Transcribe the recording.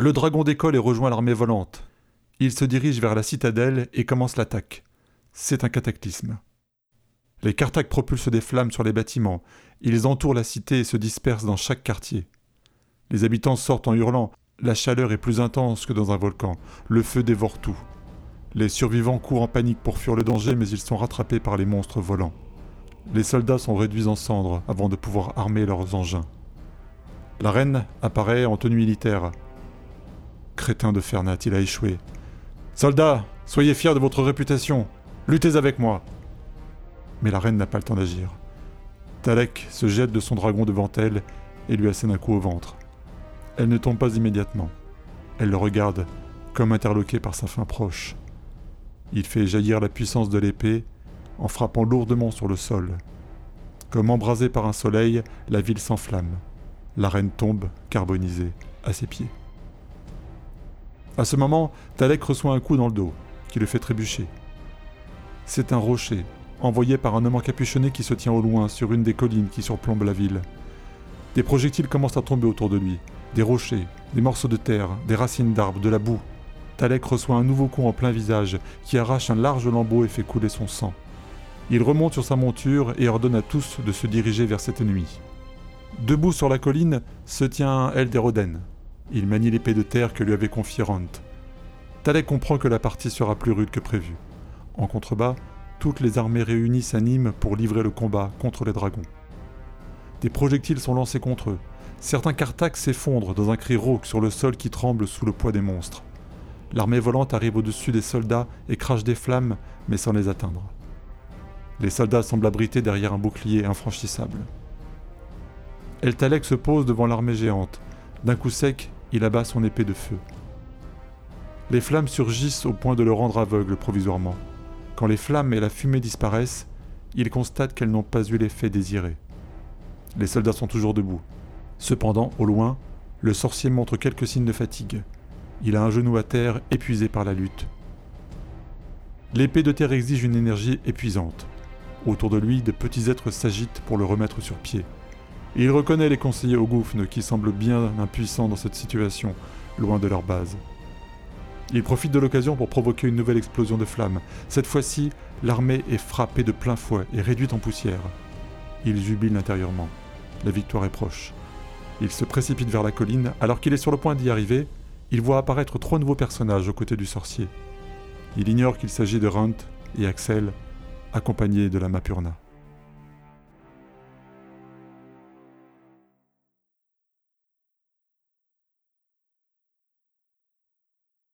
Le dragon décolle et rejoint l'armée volante. Il se dirige vers la citadelle et commence l'attaque. C'est un cataclysme. Les Carthag propulsent des flammes sur les bâtiments. Ils entourent la cité et se dispersent dans chaque quartier. Les habitants sortent en hurlant. La chaleur est plus intense que dans un volcan. Le feu dévore tout. Les survivants courent en panique pour fuir le danger, mais ils sont rattrapés par les monstres volants. Les soldats sont réduits en cendres avant de pouvoir armer leurs engins. La reine apparaît en tenue militaire. Crétin de Fernat, il a échoué. Soldats, soyez fiers de votre réputation. Luttez avec moi. Mais la reine n'a pas le temps d'agir. Talek se jette de son dragon devant elle et lui assène un coup au ventre. Elle ne tombe pas immédiatement. Elle le regarde, comme interloquée par sa fin proche. Il fait jaillir la puissance de l'épée en frappant lourdement sur le sol. Comme embrasée par un soleil, la ville s'enflamme. La reine tombe, carbonisée, à ses pieds. À ce moment, Talek reçoit un coup dans le dos, qui le fait trébucher. C'est un rocher, envoyé par un homme encapuchonné qui se tient au loin sur une des collines qui surplombent la ville. Des projectiles commencent à tomber autour de lui, des rochers, des morceaux de terre, des racines d'arbres, de la boue. Talek reçoit un nouveau coup en plein visage, qui arrache un large lambeau et fait couler son sang. Il remonte sur sa monture et ordonne à tous de se diriger vers cet ennemi. Debout sur la colline se tient Elderoden. Il manie l'épée de terre que lui avait confiée Rant. Talek comprend que la partie sera plus rude que prévu. En contrebas, toutes les armées réunies s'animent pour livrer le combat contre les dragons. Des projectiles sont lancés contre eux. Certains Carthag s'effondrent dans un cri rauque sur le sol qui tremble sous le poids des monstres. L'armée volante arrive au-dessus des soldats et crache des flammes, mais sans les atteindre. Les soldats semblent abrités derrière un bouclier infranchissable. Eltalek se pose devant l'armée géante. D'un coup sec, il abat son épée de feu. Les flammes surgissent au point de le rendre aveugle provisoirement. Quand les flammes et la fumée disparaissent, il constate qu'elles n'ont pas eu l'effet désiré. Les soldats sont toujours debout. Cependant, au loin, le sorcier montre quelques signes de fatigue. Il a un genou à terre, épuisé par la lutte. L'épée de terre exige une énergie épuisante. Autour de lui, de petits êtres s'agitent pour le remettre sur pied. Il reconnaît les conseillers au gouffre qui semblent bien impuissants dans cette situation, loin de leur base. Il profite de l'occasion pour provoquer une nouvelle explosion de flammes. Cette fois-ci, l'armée est frappée de plein fouet et réduite en poussière. Il jubile intérieurement. La victoire est proche. Il se précipite vers la colline. Alors qu'il est sur le point d'y arriver, il voit apparaître trois nouveaux personnages aux côtés du sorcier. Il ignore qu'il s'agit de Runt et Axel, accompagnés de la Mapurna.